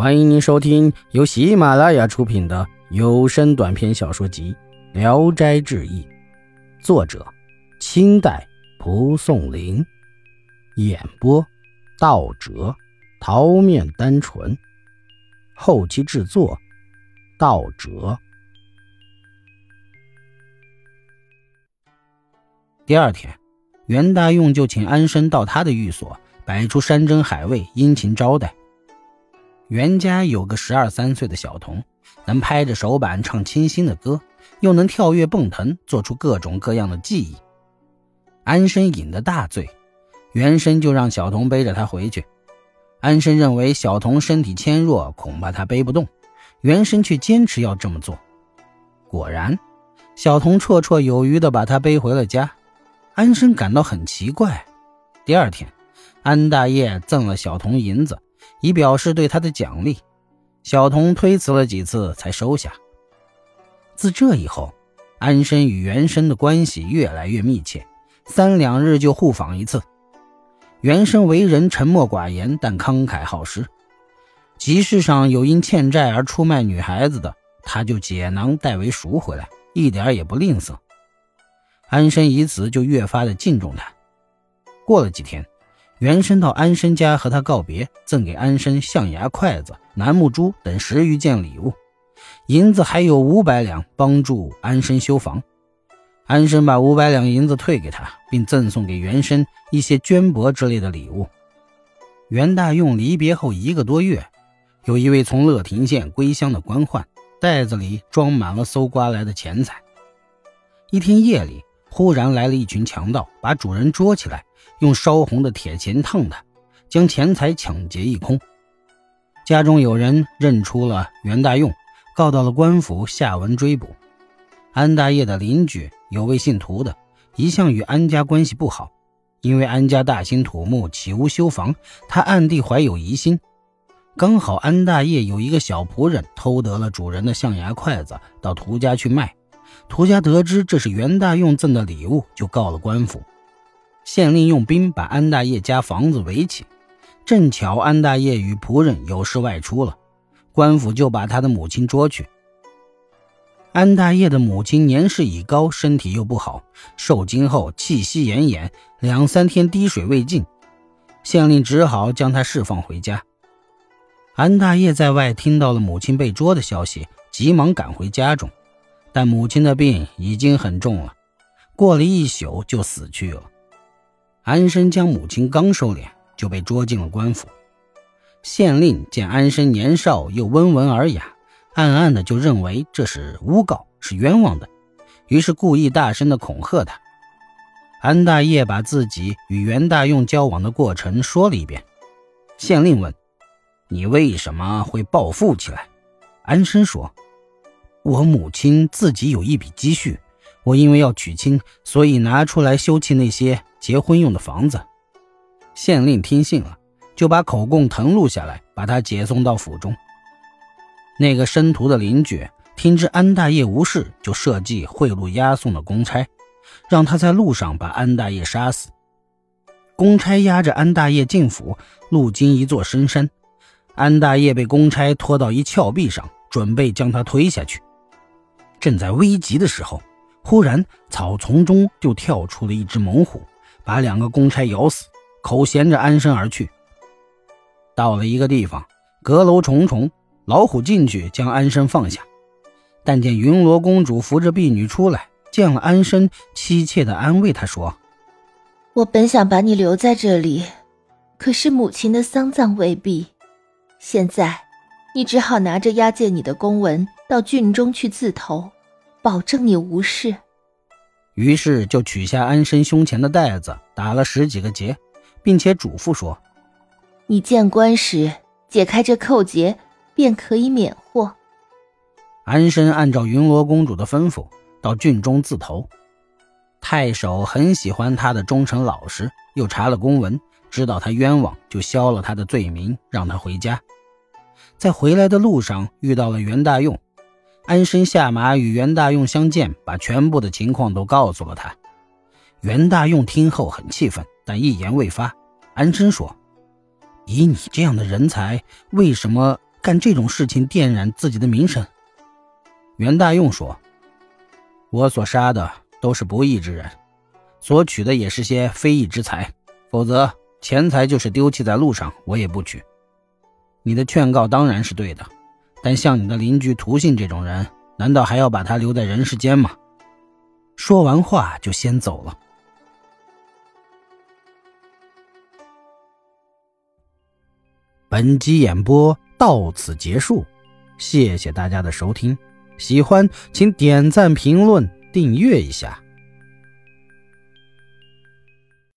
欢迎您收听由喜马拉雅出品的有声短篇小说集《聊斋志异》，作者：清代蒲松龄，演播：道哲、桃面单纯，后期制作：道哲。第二天，袁大用就请安生到他的寓所，摆出山珍海味，殷勤招待。袁家有个十二三岁的小童，能拍着手板唱清新的歌，又能跳跃蹦腾，做出各种各样的技艺。安生饮得大醉，袁生就让小童背着他回去。安生认为小童身体纤弱，恐怕他背不动，袁生却坚持要这么做。果然，小童绰绰有余地把他背回了家。安生感到很奇怪。第二天，安大爷赠了小童银子。以表示对他的奖励，小童推辞了几次才收下。自这以后，安生与袁生的关系越来越密切，三两日就互访一次。袁生为人沉默寡言，但慷慨好施。集市上有因欠债而出卖女孩子的，他就解囊代为赎回来，一点也不吝啬。安生以此就越发的敬重他。过了几天。袁生到安生家和他告别，赠给安生象牙筷子、楠木珠等十余件礼物，银子还有五百两，帮助安生修房。安生把五百两银子退给他，并赠送给袁生一些绢帛之类的礼物。袁大用离别后一个多月，有一位从乐亭县归乡的官宦，袋子里装满了搜刮来的钱财。一天夜里，忽然来了一群强盗，把主人捉起来。用烧红的铁钳烫他，将钱财抢劫一空。家中有人认出了袁大用，告到了官府，下文追捕。安大业的邻居有位姓涂的，一向与安家关系不好，因为安家大兴土木，起屋修房，他暗地怀有疑心。刚好安大业有一个小仆人偷得了主人的象牙筷子，到涂家去卖。涂家得知这是袁大用赠的礼物，就告了官府。县令用兵把安大业家房子围起，正巧安大业与仆人有事外出了，官府就把他的母亲捉去。安大业的母亲年事已高，身体又不好，受惊后气息奄奄，两三天滴水未进，县令只好将他释放回家。安大业在外听到了母亲被捉的消息，急忙赶回家中，但母亲的病已经很重了，过了一宿就死去了。安生将母亲刚收敛，就被捉进了官府。县令见安生年少又温文尔雅，暗暗的就认为这是诬告，是冤枉的，于是故意大声的恐吓他。安大业把自己与袁大用交往的过程说了一遍。县令问：“你为什么会暴富起来？”安生说：“我母亲自己有一笔积蓄，我因为要娶亲，所以拿出来修葺那些。”结婚用的房子，县令听信了，就把口供誊录下来，把他解送到府中。那个申屠的邻居听知安大业无事，就设计贿赂押送的公差，让他在路上把安大业杀死。公差押着安大业进府，路经一座深山，安大业被公差拖到一峭壁上，准备将他推下去。正在危急的时候，忽然草丛中就跳出了一只猛虎。把两个公差咬死，口衔着安生而去。到了一个地方，阁楼重重，老虎进去将安生放下，但见云罗公主扶着婢女出来，见了安生，凄切地安慰他说：“我本想把你留在这里，可是母亲的丧葬未毕，现在你只好拿着押解你的公文到郡中去自投，保证你无事。”于是就取下安身胸前的袋子，打了十几个结，并且嘱咐说：“你见官时解开这扣结，便可以免祸。”安身按照云罗公主的吩咐，到郡中自投。太守很喜欢他的忠诚老实，又查了公文，知道他冤枉，就消了他的罪名，让他回家。在回来的路上遇到了袁大用。安生下马与袁大用相见，把全部的情况都告诉了他。袁大用听后很气愤，但一言未发。安生说：“以你这样的人才，为什么干这种事情玷染自己的名声？袁大用说：“我所杀的都是不义之人，所取的也是些非义之财，否则钱财就是丢弃在路上，我也不取。你的劝告当然是对的，但像你的邻居涂信这种人，难道还要把他留在人世间吗？”说完话就先走了。本集演播到此结束，谢谢大家的收听。喜欢请点赞、评论、订阅一下。